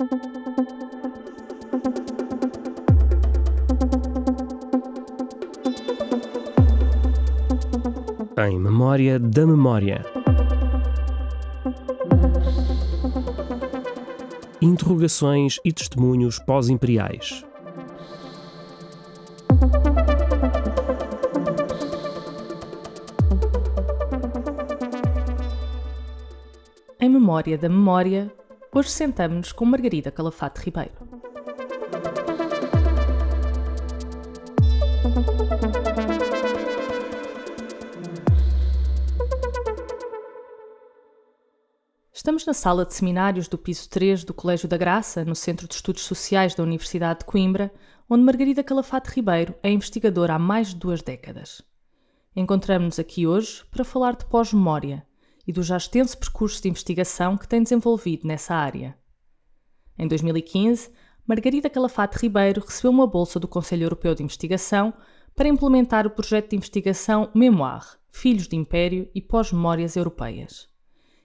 Em memória da memória. Interrogações e testemunhos pós-imperiais. Em memória da memória, hoje sentamos-nos com Margarida Calafate Ribeiro. Estamos na sala de seminários do piso 3 do Colégio da Graça, no Centro de Estudos Sociais da Universidade de Coimbra, onde Margarida Calafate Ribeiro é investigadora há mais de duas décadas. Encontramos-nos aqui hoje para falar de pós-memória e do já extenso percurso de investigação que tem desenvolvido nessa área. Em 2015, Margarida Calafate Ribeiro recebeu uma bolsa do Conselho Europeu de Investigação para implementar o projeto de investigação Memoire Filhos de Império e Pós-Memórias Europeias.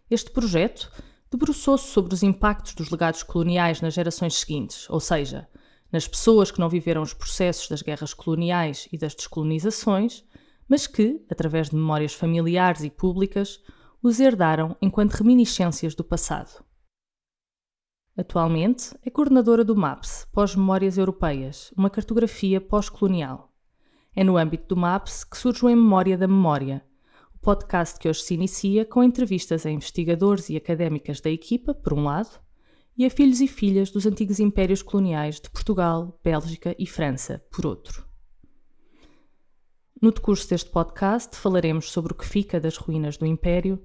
Este projeto debruçou-se sobre os impactos dos legados coloniais nas gerações seguintes, ou seja, nas pessoas que não viveram os processos das guerras coloniais e das descolonizações, mas que, através de memórias familiares e públicas, os herdaram enquanto reminiscências do passado. Atualmente é coordenadora do MAPS, Pós-Memórias Europeias, uma cartografia pós-colonial. É no âmbito do MAPS que surge o Em Memória da Memória, podcast que hoje se inicia com entrevistas a investigadores e académicas da equipa, por um lado, e a filhos e filhas dos antigos impérios coloniais de Portugal, Bélgica e França, por outro. No decurso deste podcast falaremos sobre o que fica das ruínas do Império,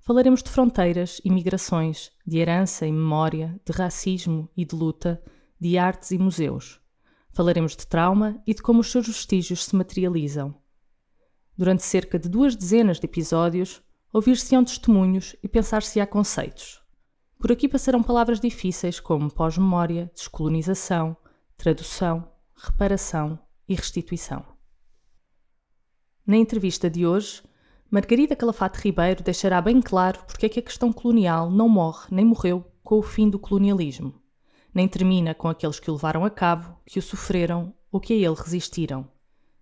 falaremos de fronteiras e migrações, de herança e memória, de racismo e de luta, de artes e museus. Falaremos de trauma e de como os seus vestígios se materializam Durante cerca de duas dezenas de episódios, ouvir-se-ão testemunhos e pensar-se-á conceitos. Por aqui passarão palavras difíceis como pós-memória, descolonização, tradução, reparação e restituição. Na entrevista de hoje, Margarida Calafate Ribeiro deixará bem claro porque é que a questão colonial não morre nem morreu com o fim do colonialismo, nem termina com aqueles que o levaram a cabo, que o sofreram ou que a ele resistiram.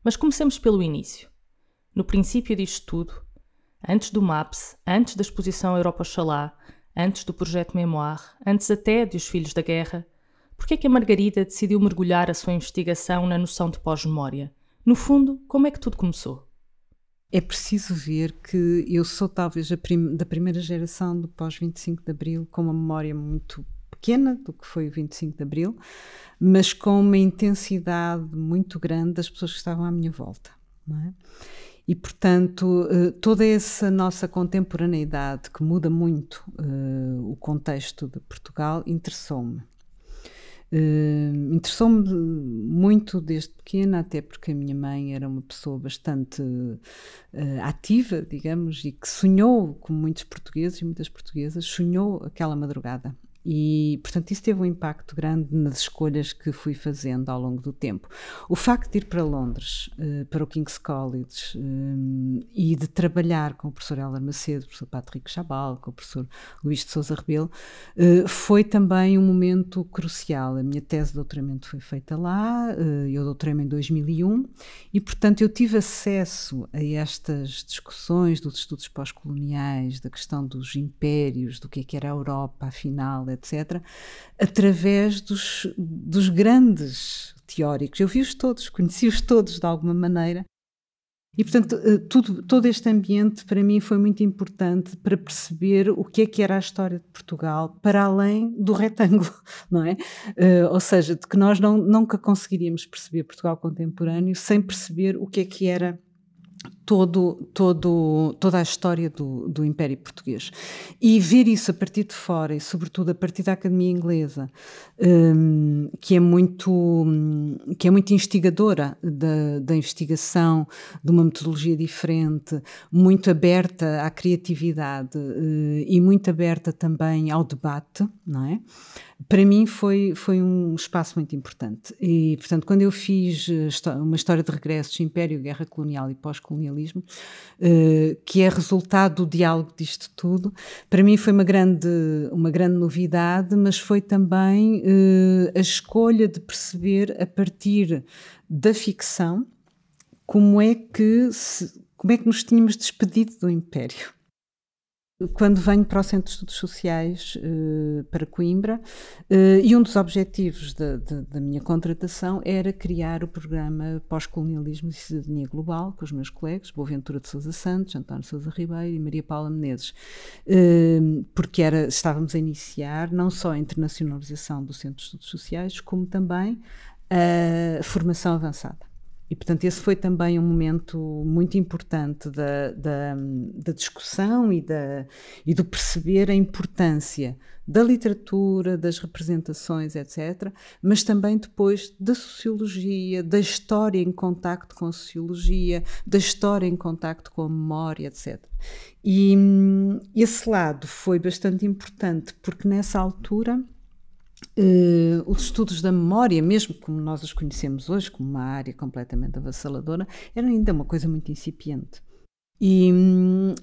Mas comecemos pelo início. No princípio disto tudo, antes do MAPS, antes da exposição Europa Oxalá, antes do projeto Memoir, antes até de Os Filhos da Guerra, por é que a Margarida decidiu mergulhar a sua investigação na noção de pós-memória? No fundo, como é que tudo começou? É preciso ver que eu sou talvez prim da primeira geração do pós-25 de Abril com uma memória muito pequena do que foi o 25 de Abril, mas com uma intensidade muito grande das pessoas que estavam à minha volta. É? E, portanto, eh, toda essa nossa contemporaneidade, que muda muito uh, o contexto de Portugal, interessou-me. Uh, interessou-me muito desde pequena, até porque a minha mãe era uma pessoa bastante uh, ativa, digamos, e que sonhou, como muitos portugueses e muitas portuguesas, sonhou aquela madrugada. E, portanto, isso teve um impacto grande nas escolhas que fui fazendo ao longo do tempo. O facto de ir para Londres, uh, para o King's College, eh, e de trabalhar com o professor Heller Macedo, o professor Patrick Chabal, com o professor Luís de Souza Rebelo, uh, foi também um momento crucial. A minha tese de doutoramento foi feita lá, eu doutorei-me em 2001, e, portanto, eu tive acesso a estas discussões dos estudos pós-coloniais, da questão dos impérios, do que é que era a Europa, afinal, etc., através dos, dos grandes teóricos. Eu vi-os todos, conheci-os todos de alguma maneira. E, portanto, eh, tudo, todo este ambiente para mim foi muito importante para perceber o que é que era a história de Portugal para além do retângulo, não é? Uh, ou seja, de que nós não, nunca conseguiríamos perceber Portugal contemporâneo sem perceber o que é que era todo, todo, toda a história do, do Império Português. E ver isso a partir de fora, e sobretudo a partir da Academia Inglesa, um, que, é muito, que é muito instigadora da, da investigação, de uma metodologia diferente, muito aberta à criatividade uh, e muito aberta também ao debate, não é? para mim foi, foi um espaço muito importante. E, portanto, quando eu fiz uma história de regressos, Império, Guerra Colonial e Pós-Colonialismo, pós-colonialismo, uh, que é resultado do diálogo disto tudo. Para mim foi uma grande, uma grande novidade, mas foi também uh, a escolha de perceber a partir da ficção como é que se, como é que nos tínhamos despedido do Império quando venho para o Centro de Estudos Sociais uh, para Coimbra, uh, e um dos objetivos da, da, minha contratação era criar o programa Pós-Colonialismo e Cidadania Global com os meus colegas, Boaventura de Sousa Santos, António Sousa Ribeiro e Maria Paula Menezes, uh, porque era, estávamos a iniciar não só a internacionalização do Centro de Estudos Sociais, como também a formação avançada. E, portanto, esse foi também um momento muito importante da, da, da discussão e, da, e do perceber a importância da literatura, das representações, etc., mas também depois da sociologia, da história em contacto com a sociologia, da história em contacto com a memória, etc. E hum, esse lado foi bastante importante porque nessa altura Uh, os estudos da memória, mesmo como nós os conhecemos hoje, como uma área completamente avassaladora, eram ainda uma coisa muito incipiente. E,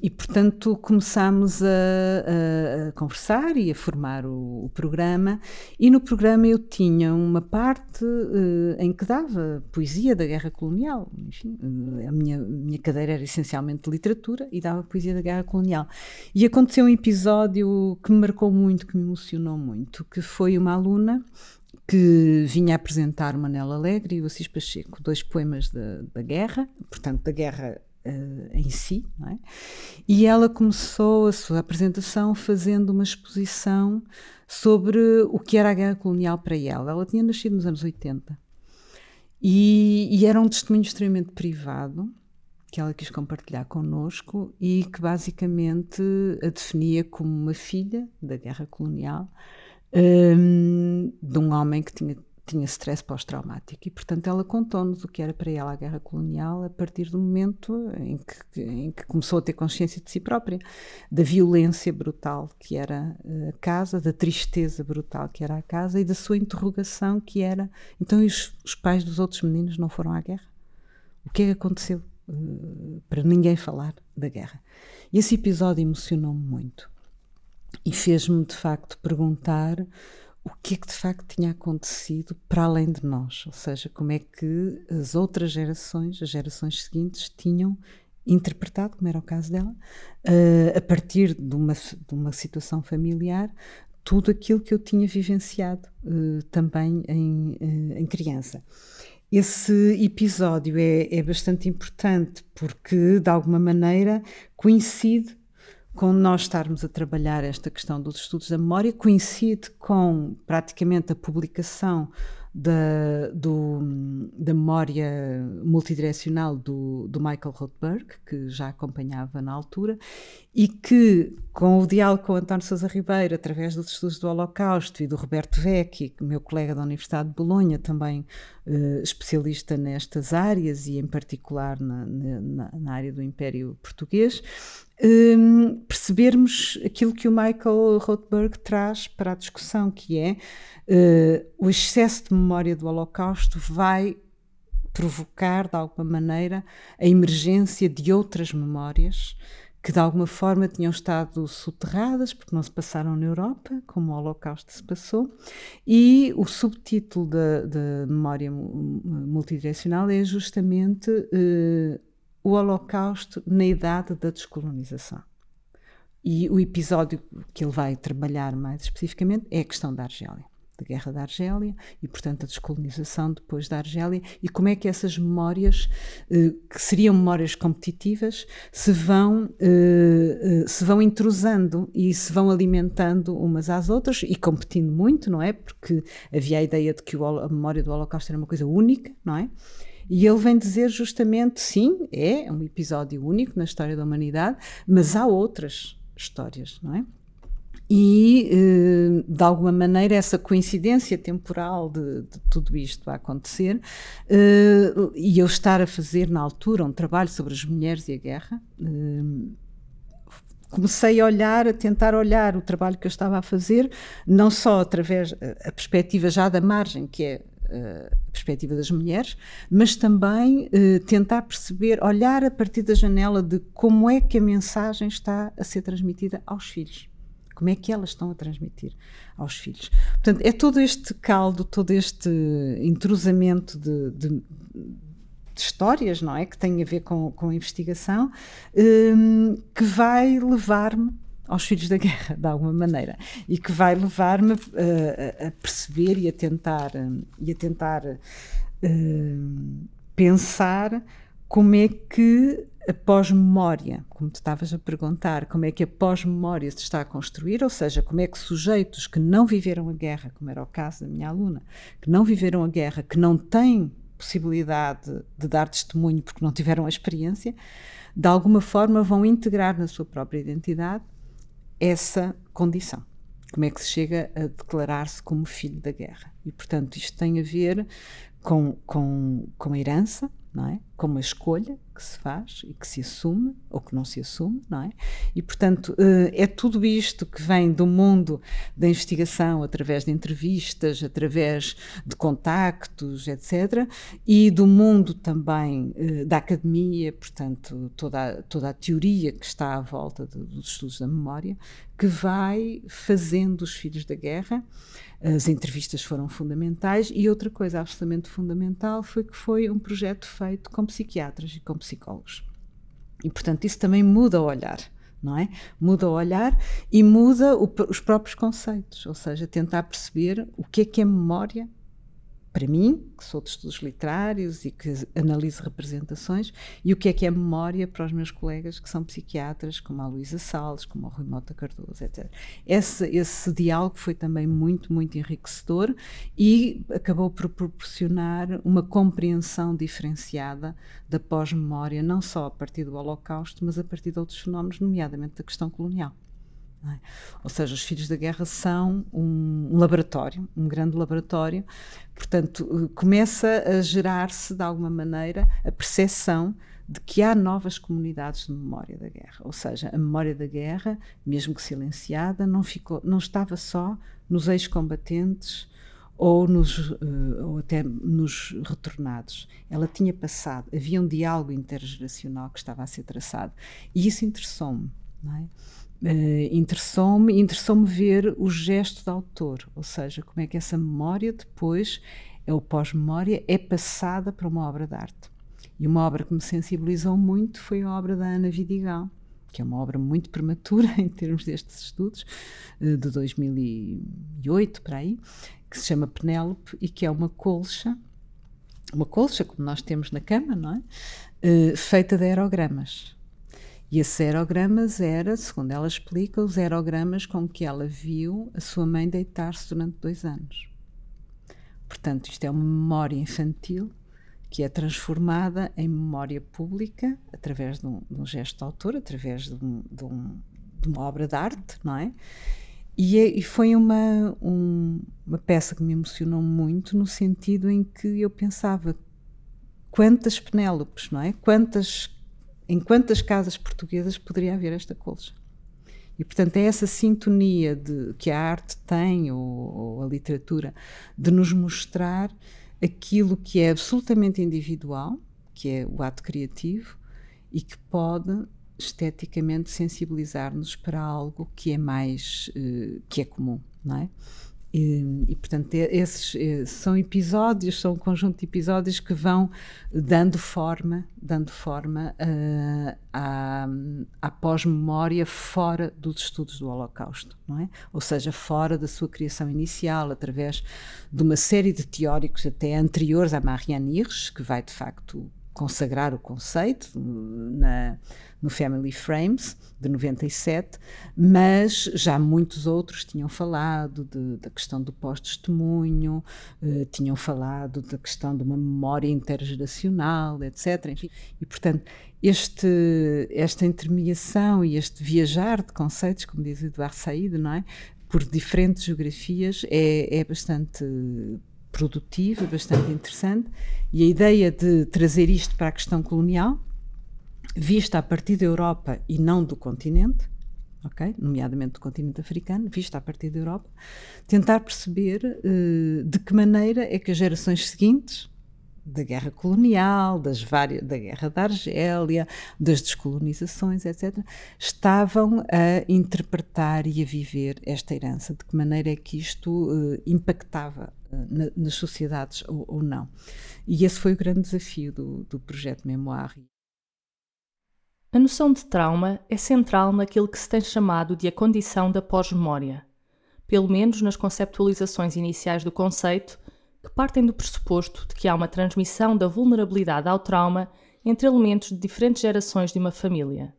e, portanto, começámos a, a, a, conversar e a formar o, o, programa. E no programa eu tinha uma parte uh, em que dava poesia da guerra colonial. Enfim, uh, a minha, minha cadeira era essencialmente literatura e dava poesia da guerra colonial. E aconteceu um episódio que me marcou muito, que me emocionou muito, que foi uma aluna que vinha apresentar Manela Alegre e o Assis Pacheco, dois poemas da, da guerra, portanto, da guerra uh, em si, é? e ela começou a sua apresentação fazendo uma exposição sobre o que era a guerra colonial para ela. Ela tinha nascido nos anos 80 e, e era um testemunho extremamente privado que ela quis compartilhar connosco e que basicamente a definia como uma filha da guerra colonial um, de um homem que tinha tinha stress pós-traumático e, portanto, ela contou-nos o que era para ela a guerra colonial a partir do momento em que, em que começou a ter consciência de si própria, da violência brutal que era eh, a casa, da tristeza brutal que era a casa e da sua interrogação que era: então, os, os pais dos outros meninos não foram à guerra? O que é que aconteceu uh, para ninguém falar da guerra? E esse episódio emocionou-me muito e fez-me, de facto, perguntar o que é que de facto tinha acontecido para além de nós, ou seja, como é que as outras gerações, as gerações seguintes, tinham interpretado, como era o caso dela, uh, a partir de uma, de uma situação familiar, tudo aquilo que eu tinha vivenciado uh, também em, uh, em criança. Esse episódio é, é bastante importante porque, de alguma maneira, coincide com nós estarmos a trabalhar esta questão dos estudos da memória, coincide com praticamente a publicação da, do, da memória multidirecional do, do Michael Rothberg, que já acompanhava na altura, e que, com o diálogo com António Sousa Ribeiro, através dos estudos do Holocausto e do Roberto Vecchi, meu colega da Universidade de Bolonha, também uh, especialista nestas áreas e, em particular, na, na, na área do Império Português, um, percebermos aquilo que o Michael Rothberg traz para a discussão, que é uh, o excesso de memória do Holocausto vai provocar, de alguma maneira, a emergência de outras memórias que de alguma forma tinham estado soterradas porque não se passaram na Europa, como o Holocausto se passou, e o subtítulo da, memória multidirecional é justamente uh, o Holocausto na idade da descolonização. E o episódio que ele vai trabalhar mais especificamente é a questão da Argélia, da Guerra da Argélia e, portanto, a descolonização depois da Argélia e como é que essas memórias, eh, que seriam memórias competitivas, se vão, eh, eh, se vão intrusando e se vão alimentando umas às outras e competindo muito, não é? Porque havia a ideia de que a memória do Holocausto era uma coisa única, não é? E ele vem dizer justamente: sim, é um episódio único na história da humanidade, mas há outras histórias, não é? E, eh, de alguma maneira, essa coincidência temporal de, de tudo isto a acontecer, eh, e eu estar a fazer na altura um trabalho sobre as mulheres e a guerra, eh, comecei a olhar, a tentar olhar o trabalho que eu estava a fazer, não só através a perspectiva já da margem, que é a perspectiva das mulheres, mas também uh, tentar perceber, olhar a partir da janela de como é que a mensagem está a ser transmitida aos filhos. Como é que elas estão a transmitir aos filhos? Portanto, é todo este caldo, todo este intrusamento de, de, de histórias, não é? Que tem a ver com, com a investigação, um, que vai levar-me aos filhos da guerra, de alguma maneira, e que vai levar-me uh, a perceber e a tentar, uh, e a tentar uh, pensar como é que a pós-memória, como tu estavas a perguntar, como é que a pós-memória se está a construir, ou seja, como é que sujeitos que não viveram a guerra, como era o caso da minha aluna, que não viveram a guerra, que não têm possibilidade de dar testemunho porque não tiveram a experiência, de alguma forma vão integrar na sua própria identidade essa condição. Como é que se chega a declarar-se como filho da guerra? E, portanto, isto tem a ver com, com, com a herança, não é? Com uma escolha que se faz e que se assume ou que não se assume, não é? E, portanto, eh, é tudo isto que vem do mundo da investigação, através de entrevistas, através de contactos, etc., e do mundo também eh, da academia, portanto, toda a, toda a teoria que está à volta dos estudos da memória, que vai fazendo os filhos da guerra as entrevistas foram fundamentais e outra coisa absolutamente fundamental foi que foi um projeto feito com psiquiatras e com psicólogos. E, portanto, isso também muda o olhar. Não é? Muda o olhar e muda o, os próprios conceitos, ou seja, tentar perceber o que é que é memória para mim, que sou de estudos literários e que analiso representações, e o que é que é memória para os meus colegas que são psiquiatras, como a Luísa Salles, como o Rui Mota Cardoso, etc. Esse, esse diálogo foi também muito, muito enriquecedor e acabou por proporcionar uma compreensão diferenciada da pós-memória, não só a partir do Holocausto, mas a partir de outros fenómenos, nomeadamente da questão colonial. É? Ou seja, os filhos da guerra são um, laboratório, um grande laboratório, portanto, eh, começa a gerar-se de alguma maneira a percepção de que há novas comunidades de memória da guerra. Ou seja, a memória da guerra, mesmo que silenciada, não, ficou, não estava só nos ex-combatentes ou, nos, uh, ou até nos retornados. Ela tinha passado, havia um diálogo intergeracional que estava a ser traçado. E isso interessou-me. É? Uh, interessou-me interessou-me ver o gesto do autor, ou seja, como é que essa memória depois, é o pós-memória, é passada para uma obra de arte. E uma obra que me sensibilizou muito foi a obra da Ana Vidigal, que é uma obra muito prematura em termos destes estudos, uh, de 2008 para aí, que se chama Penélope e que é uma colcha, uma colcha como nós temos na cama, não é? Uh, feita de aerogramas. E esses aerogramas era, segundo ela explica, os aerogramas com que ela viu a sua mãe deitar-se durante dois anos. Portanto, isto é uma memória infantil que é transformada em memória pública através de um, de um gesto de autor, através de, um, de, um, de, uma obra de arte, não é? E, é, e foi uma, uma peça que me emocionou muito no sentido em que eu pensava quantas Penélopes, não é? Quantas em quantas casas portuguesas poderia haver esta colcha? E, portanto, é essa sintonia de, que a arte tem, ou, ou, a literatura, de nos mostrar aquilo que é absolutamente individual, que é o ato criativo, e que pode esteticamente sensibilizar-nos para algo que é mais, uh, que é comum, não é? E, e, portanto, esses eh, são episódios, são um conjunto de episódios que vão dando forma, dando forma uh, à, à pós-memória fora dos estudos do Holocausto, não é? Ou seja, fora da sua criação inicial, através de uma série de teóricos até anteriores a Marianne Hirsch, que vai de facto consagrar o conceito na, no Family Frames, de 97, mas já muitos outros tinham falado de, da questão do pós-testemunho, uh, tinham falado da questão de uma memória intergeracional, etc. Enfim, e, portanto, este, esta intermediação e este viajar de conceitos, como diz Eduardo Said, não é? por diferentes geografias, é, é bastante produtivo, bastante interessante, e a ideia de trazer isto para a questão colonial, vista a partir da Europa e não do continente, Okay? nomeadamente do continente africano, vista a partir da Europa, tentar perceber uh, de que maneira é que as gerações seguintes da guerra colonial, das várias, da guerra da Argélia, das descolonizações, etc., estavam a interpretar e a viver esta herança, de que maneira é que isto uh, impactava na, nas sociedades ou, ou, não. E esse foi o grande desafio do, do projeto Memoir. A noção de trauma é central naquilo que se tem chamado de a condição da pós-memória. Pelo menos nas conceptualizações iniciais do conceito, que partem do pressuposto de que há uma transmissão da vulnerabilidade ao trauma entre elementos de diferentes gerações de uma família.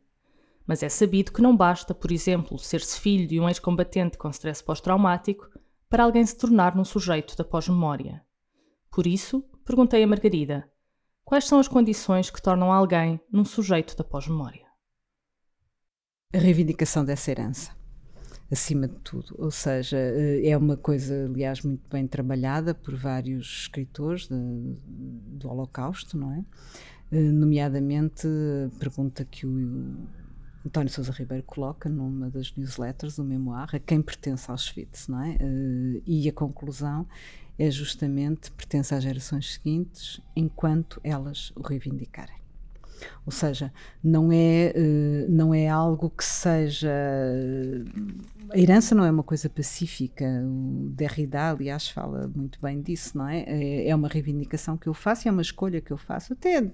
Mas é sabido que não basta, por exemplo, ser-se filho de um ex-combatente com stress pós-traumático para alguém se tornar num sujeito da pós-memória. Por isso, perguntei a Margarida: quais são as condições que tornam alguém num sujeito da pós-memória? A reivindicação dessa herança acima de tudo. Ou seja, eh, é uma coisa, aliás, muito bem trabalhada por vários escritores de, do Holocausto, não é? Eh, nomeadamente, a pergunta que o António Sousa Ribeiro coloca numa das newsletters do memoir, a quem pertence Auschwitz, não é? Eh, e a conclusão é justamente pertence às gerações seguintes enquanto elas o reivindicarem. Ou seja, não é, eh, não é algo que seja. A herança não é uma coisa pacífica. O Derrida, aliás, fala muito bem disso, não é? É, é uma reivindicação que eu faço, é uma escolha que eu faço, até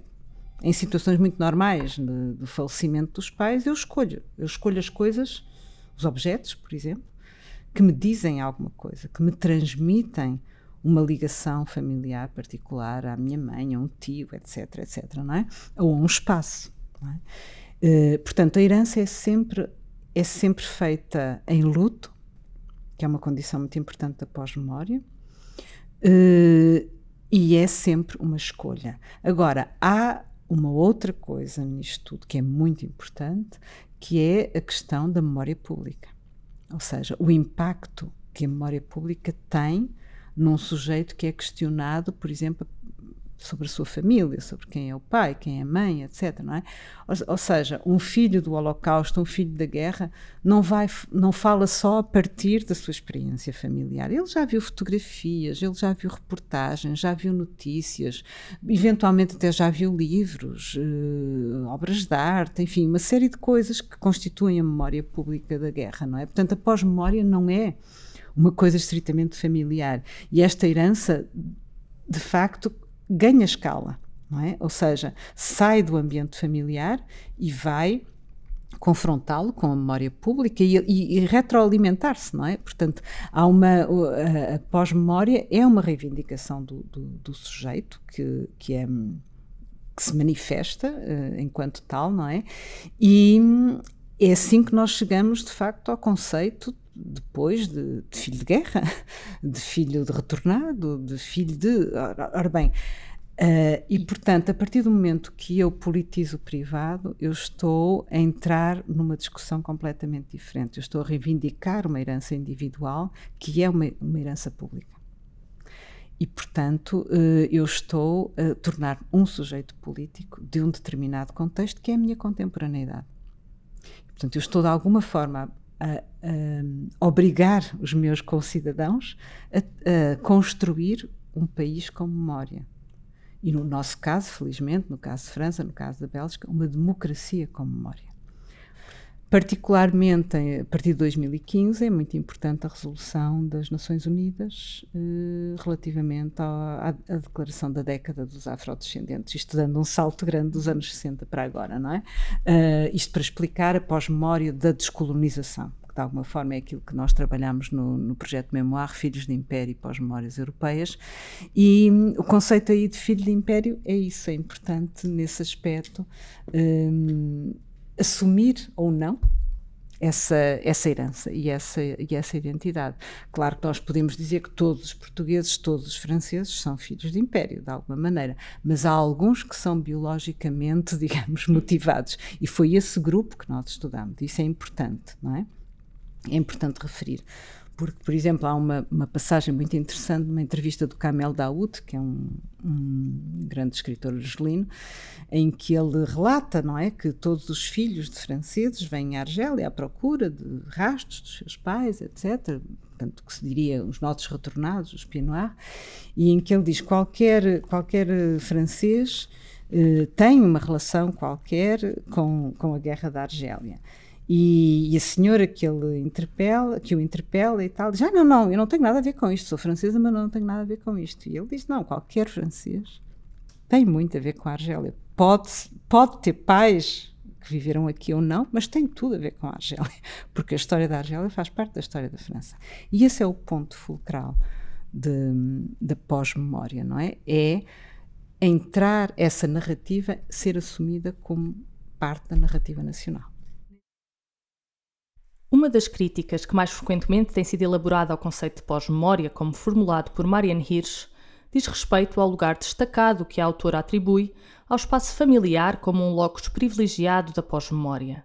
em situações muito normais do falecimento dos pais, eu escolho. Eu escolho as coisas, os objetos, por exemplo, que me dizem alguma coisa, que me transmitem uma ligação familiar particular à minha mãe, a um tio, etc, etc, não é? Ou a um espaço. É? Uh, portanto, a herança é sempre, é sempre feita em luto, que é uma condição muito importante da pós-memória, uh, e é sempre uma escolha. Agora, há uma outra coisa nisto tudo que é muito importante, que é a questão da memória pública. Ou seja, o impacto que a memória pública tem num sujeito que é questionado, por exemplo, sobre a sua família, sobre quem é o pai, quem é a mãe, etc. Não é? ou, seja, um filho do Holocausto, um filho da guerra, não, vai, não fala só a partir da sua experiência familiar. Ele já viu fotografias, ele já viu reportagens, já viu notícias, eventualmente até já viu livros, uh, obras de arte, enfim, uma série de coisas que constituem a memória pública da guerra. Não é? Portanto, a pós-memória não é uma coisa estritamente familiar. E esta herança, de facto, ganha escala, não é? Ou seja, sai do ambiente familiar e vai confrontá-lo com a memória pública e, e, e retroalimentar-se, não é? Portanto, há uma a, a pós-memória é uma reivindicação do, do, do, sujeito que, que é que se manifesta uh, enquanto tal, não é? E é assim que nós chegamos, de facto, ao conceito depois de, de, filho de guerra, de filho de retornado, de filho de. Ora, bem. Uh, e, portanto, a partir do momento que eu politizo o privado, eu estou a entrar numa discussão completamente diferente. Eu estou a reivindicar uma herança individual que é uma, uma herança pública. E, portanto, uh, eu estou a tornar um sujeito político de um determinado contexto que é a minha contemporaneidade. Portanto, eu estou de alguma forma a, a obrigar os meus concidadãos a, a construir um país com memória. E no nosso caso, felizmente, no caso de França, no caso da Bélgica, uma democracia com memória. Particularmente a partir de 2015 é muito importante a resolução das Nações Unidas eh, relativamente à, declaração da década dos afrodescendentes, isto dando um salto grande dos anos 60 para agora, não é? Uh, isto para explicar a pós-memória da descolonização, que de alguma forma é aquilo que nós trabalhamos no, no projeto Memoir, Filhos de Império e Pós-Memórias Europeias, e um, o conceito aí de filho de império é isso, é importante nesse aspecto. Um, assumir ou não essa, essa herança e essa, e essa identidade. Claro que nós podemos dizer que todos os portugueses, todos os franceses são filhos de império, de alguma maneira, mas há alguns que são biologicamente, digamos, motivados. E foi esse grupo que nós estudamos. Isso é importante, não é? É importante referir. Porque, por exemplo, há uma, uma passagem muito interessante numa entrevista do Kamel Daoud, que é um, um grande escritor argelino, em que ele relata, não é, que todos os filhos de franceses vêm à Argélia à procura de rastros dos seus pais, etc. Portanto, que se diria os nossos retornados, os Pied e em que ele diz qualquer qualquer francês eh, tem uma relação qualquer com, com a guerra da Argélia. E, e, a senhora que ele interpela, que o interpela e tal, diz: Ah, não, não, eu não tenho nada a ver com isto, sou francesa, mas não tenho nada a ver com isto. E ele diz: Não, qualquer francês tem muito a ver com a Argélia. Pode, pode ter pais que viveram aqui ou não, mas tem tudo a ver com a Argélia, porque a história da Argélia faz parte da história da França. E esse é o ponto fulcral da pós-memória, não é? É entrar essa narrativa, ser assumida como parte da narrativa nacional. Uma das críticas que mais frequentemente tem sido elaborada ao conceito de pós-memória, como formulado por Marianne Hirsch, diz respeito ao lugar destacado que a autora atribui ao espaço familiar como um locus privilegiado da pós-memória.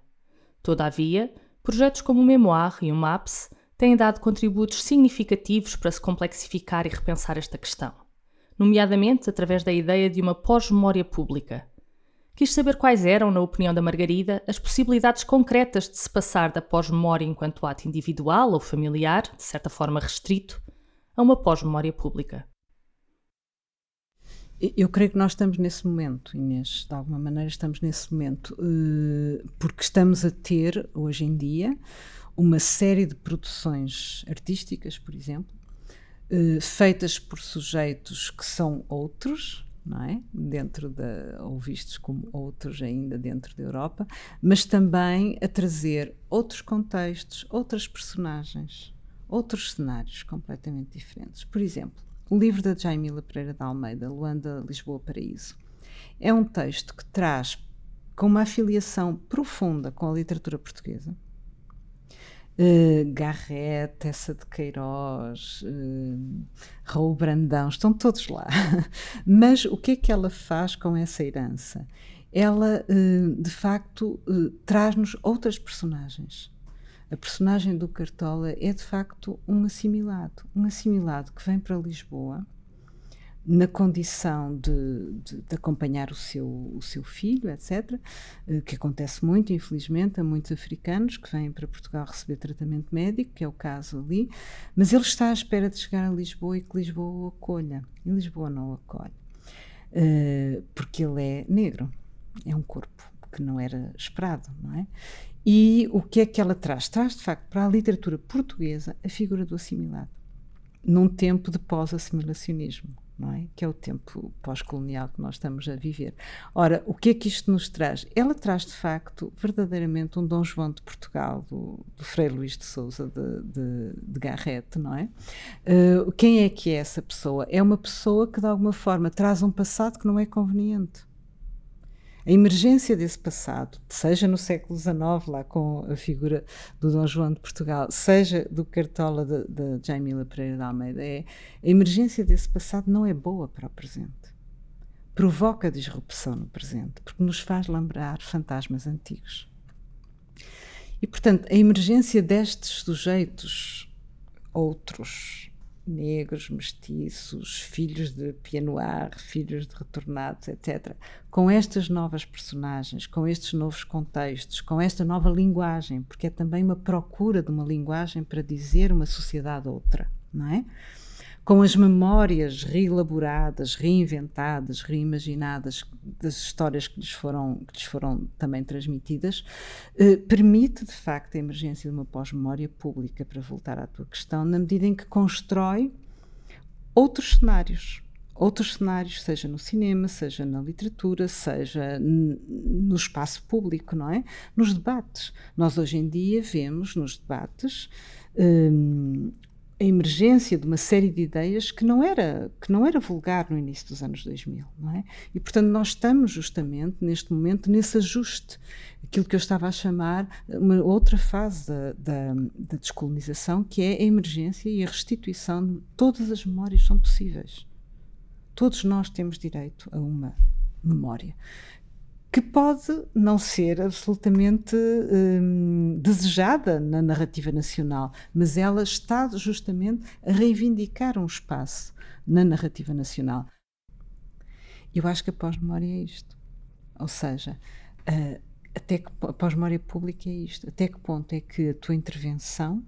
Todavia, projetos como o Memoir e o MAPS têm dado contributos significativos para se complexificar e repensar esta questão, nomeadamente através da ideia de uma pós-memória pública, Quis saber quais eram, na opinião da Margarida, as possibilidades concretas de se passar da pós-memória enquanto ato individual ou familiar, de certa forma restrito, a uma pós-memória pública. Eu creio que nós estamos nesse momento, Inês, de alguma maneira estamos nesse momento, eh, porque estamos a ter, hoje em dia, uma série de produções artísticas, por exemplo, eh, feitas por sujeitos que são outros, não é? Dentro da, ou vistos como outros ainda dentro da Europa, mas também a trazer outros contextos, outras personagens, outros cenários completamente diferentes. Por exemplo, o livro da Jaimila Pereira de Almeida, Luanda, Lisboa, Paraíso, é um texto que traz com uma afiliação profunda com a literatura portuguesa, Uh, Garrett, Tessa de Queiroz, uh, Raul Brandão, estão todos lá. Mas o que é que ela faz com essa herança? Ela, uh, de facto, traz-nos outras personagens. A personagem do Cartola é, de facto, um assimilado. Um assimilado que vem para Lisboa na condição de, de, de, acompanhar o seu, o seu filho, etc., eh, que acontece muito, infelizmente, a muitos africanos que vêm para Portugal receber tratamento médico, que é o caso ali, mas ele está à espera de chegar a Lisboa e que Lisboa o acolha. E Lisboa não o acolhe, uh, porque ele é negro, é um corpo que não era esperado, não é? E o que é que ela traz? Traz, de facto, para a literatura portuguesa a figura do assimilado, num tempo de pós-assimilacionismo é? Que é o tempo pós-colonial que nós estamos a viver. Ora, o que é que isto nos traz? Ela traz, de facto, verdadeiramente um Dom João de Portugal, do, do Frei Luís de Souza de, de, de Garrete, não é? Uh, quem é que é essa pessoa? É uma pessoa que, de alguma forma, traz um passado que não é conveniente a emergência desse passado, seja no século XIX, lá com a figura do Dom João de Portugal, seja do Cartola de, de Jaimila Pereira de Almeida, é, a emergência desse passado não é boa para o presente. Provoca disrupção no presente, porque nos faz lembrar fantasmas antigos. E, portanto, a emergência destes sujeitos outros, negros, mestiços, filhos de pianoar, filhos de retornados, etc. Com estas novas personagens, com estes novos contextos, com esta nova linguagem, porque é também uma procura de uma linguagem para dizer uma sociedade outra, não é? Com as memórias reelaboradas, reinventadas, reimaginadas das histórias que lhes foram, que lhes foram também transmitidas, eh, permite de facto a emergência de uma pós-memória pública, para voltar à tua questão, na medida em que constrói outros cenários. Outros cenários, seja no cinema, seja na literatura, seja no espaço público, não é? Nos debates. Nós hoje em dia vemos nos debates hum, a emergência de uma série de ideias que não era que não era vulgar no início dos anos 2000, não é? E portanto nós estamos justamente neste momento nesse ajuste, aquilo que eu estava a chamar uma outra fase da, da, da descolonização, que é a emergência e a restituição de todas as memórias são possíveis. Todos nós temos direito a uma memória que pode não ser absolutamente hum, desejada na narrativa nacional, mas ela está justamente a reivindicar um espaço na narrativa nacional. Eu acho que a pós-memória é isto. Ou seja, uh, até que a pós-memória pública é isto. Até que ponto é que a tua intervenção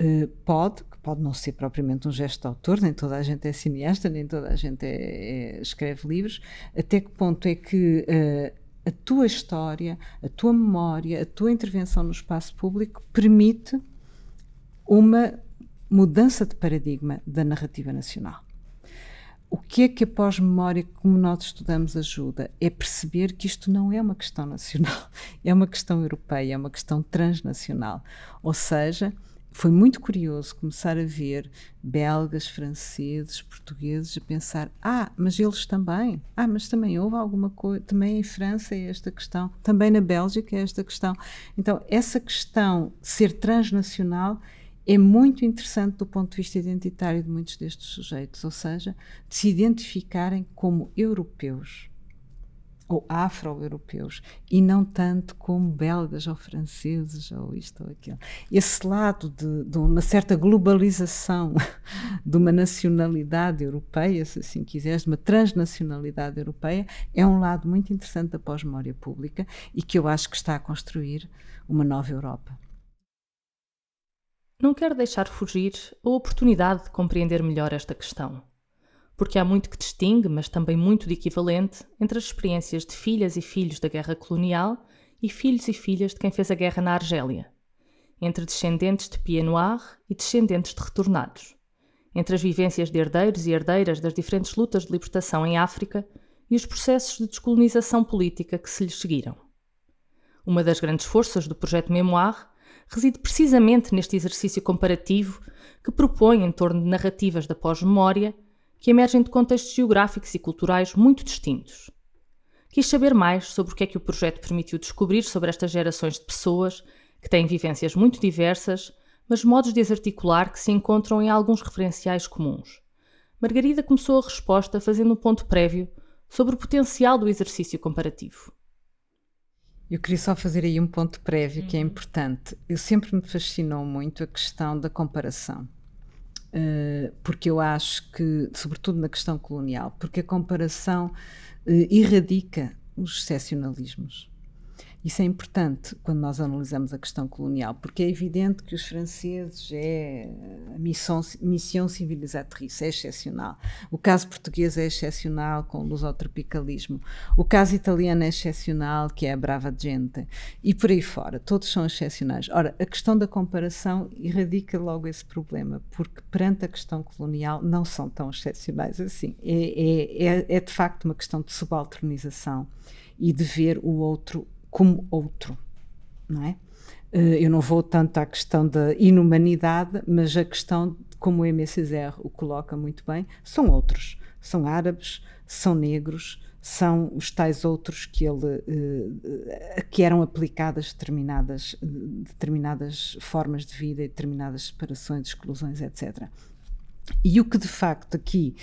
uh, pode, que pode não ser propriamente um gesto de autor, nem toda a gente é cineasta, nem toda a gente é, é, escreve livros, até que ponto é que uh, a tua história, a tua memória, a tua intervenção no espaço público permite uma mudança de paradigma da narrativa nacional. O que é que a pós-memória, como nós estudamos, ajuda? É perceber que isto não é uma questão nacional, é uma questão europeia, é uma questão transnacional. Ou seja, foi muito curioso começar a ver belgas, franceses, portugueses a pensar: ah, mas eles também, ah, mas também houve alguma coisa, também em França é esta questão, também na Bélgica é esta questão. Então, essa questão de ser transnacional é muito interessante do ponto de vista identitário de muitos destes sujeitos, ou seja, de se identificarem como europeus ou afro-europeus e não tanto como belgas ou franceses ou isto ou aquilo. Esse lado de, de, uma certa globalização de uma nacionalidade europeia, se assim quiseres, de uma transnacionalidade europeia, é um lado muito interessante da pós-memória pública e que eu acho que está a construir uma nova Europa. Não quero deixar fugir a oportunidade de compreender melhor esta questão porque há muito que distingue, mas também muito de equivalente, entre as experiências de filhas e filhos da guerra colonial e filhos e filhas de quem fez a guerra na Argélia, entre descendentes de Pied Noir e descendentes de retornados, entre as vivências de herdeiros e herdeiras das diferentes lutas de libertação em África e os processos de descolonização política que se lhes seguiram. Uma das grandes forças do projeto Memoir reside precisamente neste exercício comparativo que propõe, em torno de narrativas da pós-memória, que emergem de contextos geográficos e culturais muito distintos. Quis saber mais sobre o que é que o projeto permitiu descobrir sobre estas gerações de pessoas que têm vivências muito diversas, mas modos de as articular que se encontram em alguns referenciais comuns. Margarida começou a resposta fazendo um ponto prévio sobre o potencial do exercício comparativo. Eu queria só fazer aí um ponto prévio que é uhum. importante. Eu sempre me fascinou muito a questão da comparação. Uh, porque eu acho que, sobretudo na questão colonial, porque a comparação erradica os excepcionalismos. Isso é importante quando nós analisamos a questão colonial, porque é evidente que os franceses é a missão, missão civilizatriz, é excepcional. O caso português é excepcional com o lusotropicalismo. O caso italiano é excepcional, que é a brava gente. E por aí fora, todos são excepcionais. Ora, a questão da comparação erradica logo esse problema, porque perante a questão colonial não são tão excepcionais assim. É, é, é, é de facto uma questão de subalternização e de ver o outro como outro, não é? Eh, eu não vou tanto à questão da inumanidade, mas a questão, como o Césaire o coloca muito bem, são outros. São árabes, são negros, são os tais outros que ele eh, que eram aplicadas determinadas determinadas formas de vida determinadas separações, exclusões, etc. E o que de facto aqui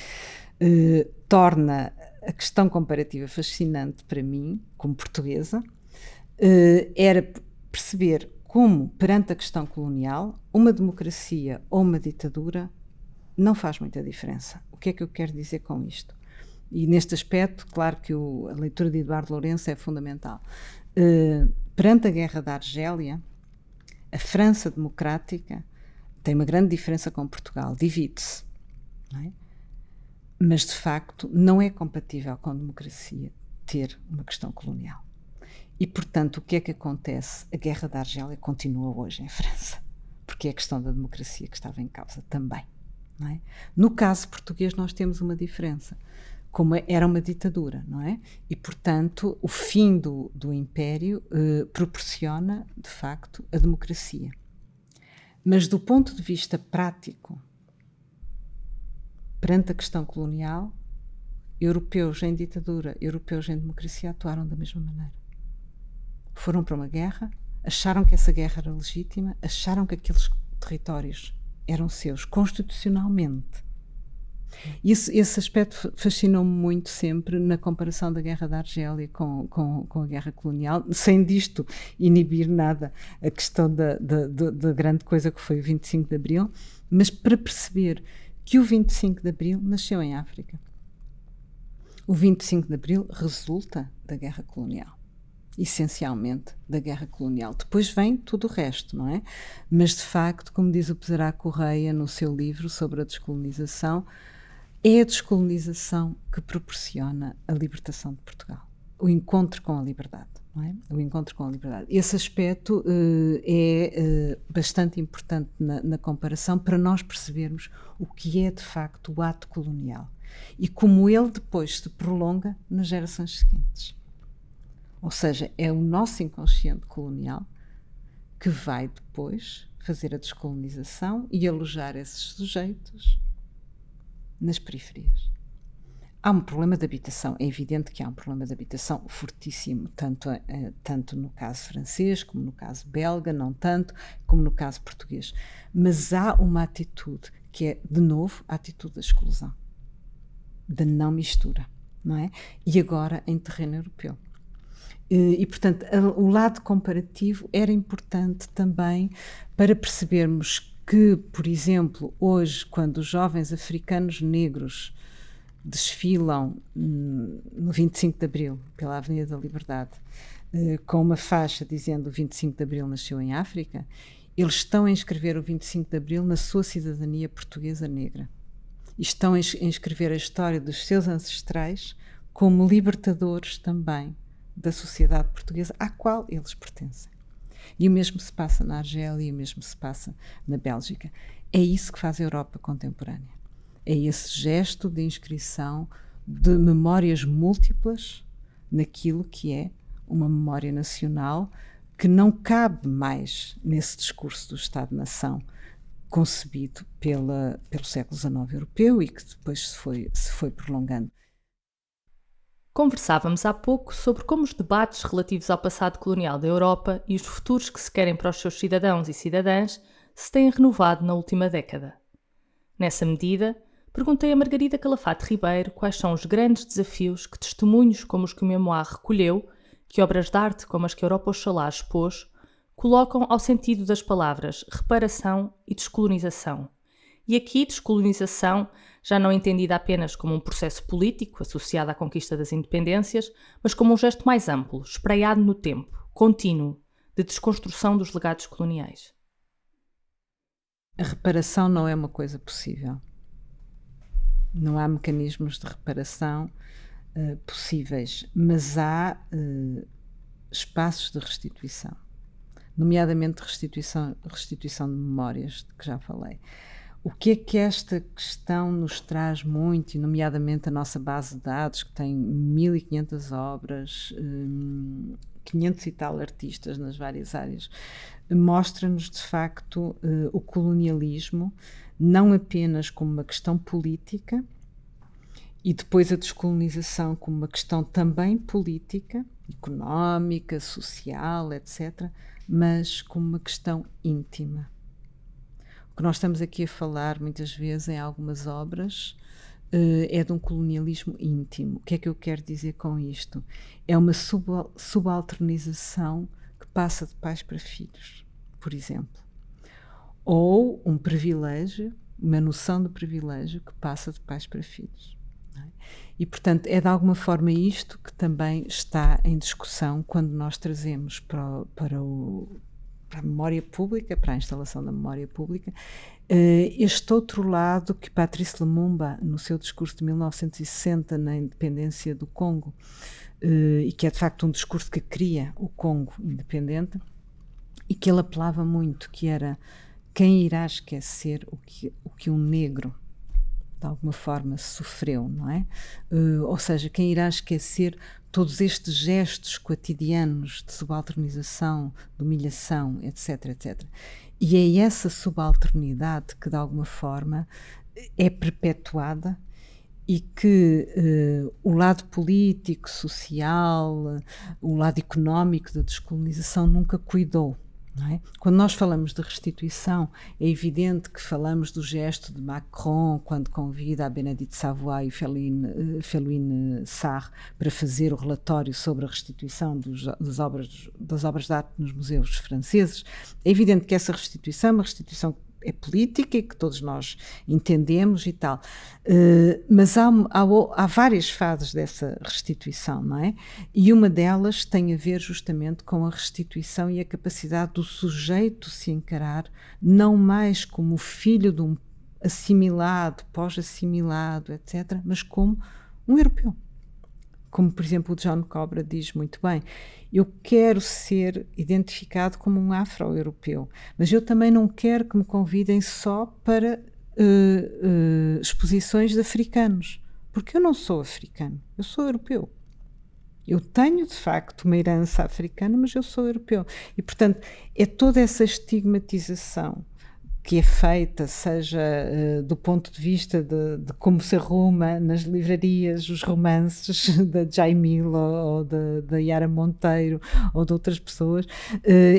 eh, torna a questão comparativa fascinante para mim, como portuguesa, era perceber como, perante a questão colonial, uma democracia ou uma ditadura não faz muita diferença. O que é que eu quero dizer com isto? E neste aspecto, claro que o, a leitura de Eduardo Lourenço é fundamental. Uh, perante a guerra da Argélia, a França democrática tem uma grande diferença com Portugal, divide-se. É? Mas, de facto, não é compatível com a democracia ter uma questão colonial. E, portanto, o que é que acontece? A guerra da Argélia continua hoje em França, porque é a questão da democracia que estava em causa também. É? No caso português, nós temos uma diferença. Como era uma ditadura, não é? E, portanto, o fim do, do império eh, proporciona, de facto, a democracia. Mas, do ponto de vista prático, perante a questão colonial, europeus em ditadura, europeus em democracia atuaram da mesma maneira foram para uma guerra, acharam que essa guerra era legítima, acharam que aqueles territórios eram seus constitucionalmente. Isso, esse aspecto fascinou-me muito sempre na comparação da Guerra da Argélia com, com, com, a Guerra Colonial, sem disto inibir nada a questão da, da, da, da grande coisa que foi o 25 de Abril, mas para perceber que o 25 de Abril nasceu em África. O 25 de Abril resulta da Guerra Colonial essencialmente da guerra colonial. Depois vem tudo o resto, não é? Mas de facto, como diz o Pesará Correia no seu livro sobre a descolonização, é a descolonização que proporciona a libertação de Portugal, o encontro com a liberdade. É? O encontro com a liberdade. Esse aspecto uh, é uh, bastante importante na, na, comparação para nós percebermos o que é de facto o ato colonial e como ele depois se prolonga nas gerações seguintes. Ou seja, é o nosso inconsciente colonial que vai depois fazer a descolonização e alojar esses sujeitos nas periferias. Há um problema de habitação, é evidente que há um problema de habitação fortíssimo, tanto, eh, tanto no caso francês, como no caso belga, não tanto, como no caso português. Mas há uma atitude que é, de novo, a atitude da exclusão, da não mistura, não é? E agora em terreno europeu. E, portanto, o lado comparativo era importante também para percebermos que, por exemplo, hoje, quando os jovens africanos negros desfilam hum, no 25 de Abril pela Avenida da Liberdade eh, com uma faixa dizendo o 25 de Abril nasceu em África, eles estão a inscrever o 25 de Abril na sua cidadania portuguesa negra. E estão a inscrever a história dos seus ancestrais como libertadores também da sociedade portuguesa à qual eles pertencem. E o mesmo se passa na Argélia, e o mesmo se passa na Bélgica. É isso que faz a Europa contemporânea. É esse gesto de inscrição de memórias múltiplas naquilo que é uma memória nacional que não cabe mais nesse discurso do Estado-nação concebido pela, pelo século XIX europeu e que depois se foi, se foi prolongando. Conversávamos há pouco sobre como os debates relativos ao passado colonial da Europa e os futuros que se querem para os seus cidadãos e cidadãs se têm renovado na última década. Nessa medida, perguntei a Margarida Calafate Ribeiro quais são os grandes desafios que testemunhos como os que o Memoir recolheu, que obras de arte como as que a Europa Oxalá expôs, colocam ao sentido das palavras reparação e descolonização. E aqui, descolonização já não entendida apenas como um processo político associado à conquista das independências, mas como um gesto mais amplo, espraiado no tempo, contínuo, de desconstrução dos legados coloniais. A reparação não é uma coisa possível. Não há mecanismos de reparação uh, possíveis, mas há uh, espaços de restituição, nomeadamente restituição, restituição de memórias, de que já falei. O que é que esta questão nos traz muito, e nomeadamente a nossa base de dados, que tem 1500 obras, 500 hum, e tal artistas nas várias áreas, mostra-nos de facto eh, o colonialismo não apenas como uma questão política e depois a descolonização como uma questão também política, económica, social, etc., mas como uma questão íntima que nós estamos aqui a falar muitas vezes em algumas obras uh, é de um colonialismo íntimo. O que é que eu quero dizer com isto? É uma subalternização que passa de pais para filhos, por exemplo. Ou um privilégio, uma noção de privilégio que passa de pais para filhos. É? E, portanto, é de alguma forma isto que também está em discussão quando nós trazemos para, para, o, para a memória pública, para a instalação da memória pública, uh, este outro lado que Patrice Lumumba, no seu discurso de 1960 na independência do Congo, uh, e que é de facto um discurso que cria o Congo independente, e que ele apelava muito, que era quem irá esquecer o que, o que um negro de alguma forma sofreu, não é? Uh, ou seja, quem irá esquecer todos estes gestos cotidianos de subalternização, de humilhação, etc, etc. E é essa subalternidade que, de alguma forma, é perpetuada e que uh, o lado político, social, o lado económico da descolonização nunca cuidou. É? Quando nós falamos de restituição, é evidente que falamos do gesto de Macron quando convida a Benedite Savoy e Feline, Feline Sarr para fazer o relatório sobre a restituição dos, das, obras, das obras de arte nos museus franceses. É evidente que essa restituição é uma restituição é política e que todos nós entendemos e tal. Uh, mas há, há, há, várias fases dessa restituição, não é? E uma delas tem a ver justamente com a restituição e a capacidade do sujeito se encarar não mais como filho de um assimilado, pós-assimilado, etc., mas como um europeu como por exemplo o John Cobra diz muito bem, eu quero ser identificado como um afro-europeu, mas eu também não quero que me convidem só para uh, uh, exposições de africanos, porque eu não sou africano, eu sou europeu. Eu tenho, de facto, uma herança africana, mas eu sou europeu. E, portanto, é toda essa estigmatização que é feita, seja uh, do ponto de vista de, de, como se arruma nas livrarias os romances da Jaimil ou, ou da Yara Monteiro ou de outras pessoas, uh,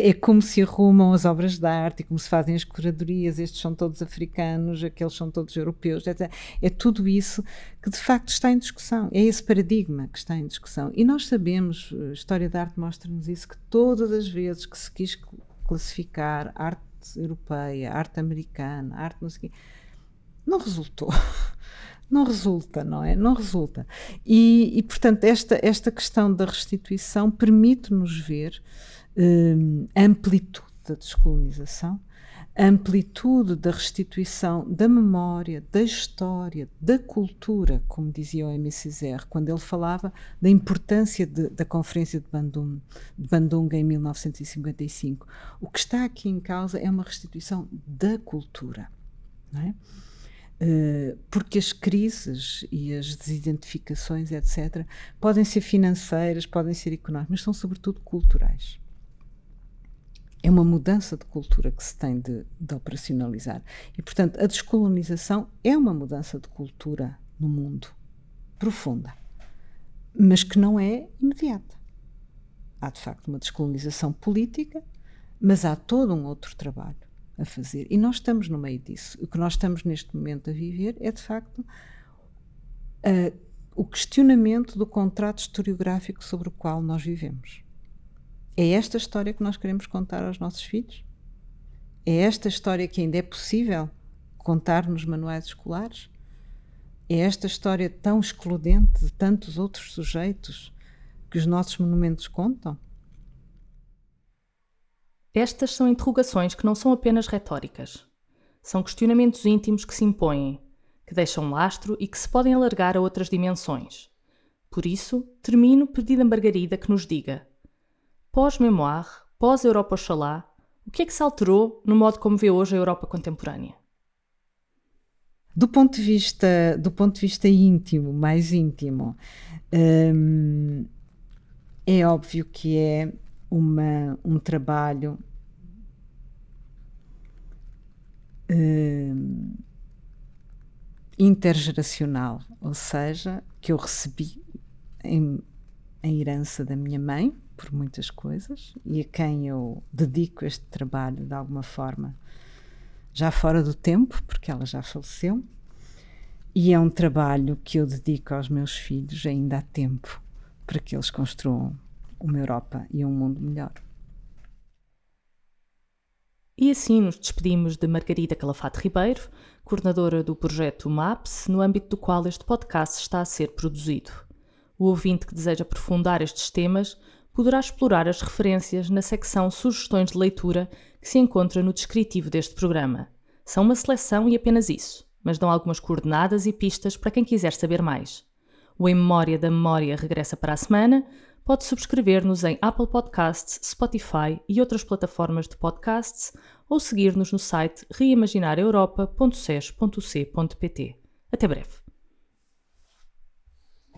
é como se arrumam as obras de arte e como se fazem as curadorias, estes são todos africanos, aqueles são todos europeus, etc. É tudo isso que de facto está em discussão, é esse paradigma que está em discussão. E nós sabemos, a história da arte mostra-nos isso, que todas as vezes que se quis classificar arte arte europeia, arte americana, arte não sei quê. Não resultou. Não resulta, não é? Não resulta. E, e portanto, esta, esta questão da restituição permite-nos ver hum, a amplitude da descolonização, a amplitude da restituição da memória, da história, da cultura, como dizia o M. Quando ele falava da importância de, da Conferência de Bandung, de Bandung em 1955. O que está aqui em causa é uma restituição da cultura. Não é? Uh, porque as crises e as desidentificações, etc., podem ser financeiras, podem ser económicas, mas são sobretudo culturais é uma mudança de cultura que se tem de, de, operacionalizar. E, portanto, a descolonização é uma mudança de cultura no mundo, profunda, mas que não é imediata. Há, de facto, uma descolonização política, mas há todo um outro trabalho a fazer. E nós estamos no meio disso. O que nós estamos neste momento a viver é, de facto, uh, o questionamento do contrato historiográfico sobre o qual nós vivemos. É esta história que nós queremos contar aos nossos filhos? É esta história que ainda é possível contar nos manuais escolares? É esta história tão excludente de tantos outros sujeitos que os nossos monumentos contam? Estas são interrogações que não são apenas retóricas. São questionamentos íntimos que se impõem, que deixam lastro e que se podem alargar a outras dimensões. Por isso, termino pedindo a Margarida que nos diga pós-memoire, pós-Europa Oxalá, o que é que se alterou no modo como vê hoje a Europa contemporânea? Do ponto de vista, do ponto de vista íntimo, mais íntimo, hum, é óbvio que é uma, um trabalho hum, intergeracional, ou seja, que eu recebi em, em herança da minha mãe, por muitas coisas e a quem eu dedico este trabalho de alguma forma, já fora do tempo, porque ela já faleceu. E é um trabalho que eu dedico aos meus filhos ainda há tempo para que eles construam uma Europa e um mundo melhor. E assim nos despedimos de Margarida Calafate Ribeiro, coordenadora do projeto MAPS, no âmbito do qual este podcast está a ser produzido. O ouvinte que deseja aprofundar estes temas poderá explorar as referências na secção Sugestões de Leitura que se encontra no descritivo deste programa. São uma seleção e apenas isso, mas dão algumas coordenadas e pistas para quem quiser saber mais. O Em Memória da Memória regressa para a semana. Pode subscrever-nos em Apple Podcasts, Spotify e outras plataformas de podcasts ou seguir-nos no site reimaginareuropa.ses.c.pt. Até breve.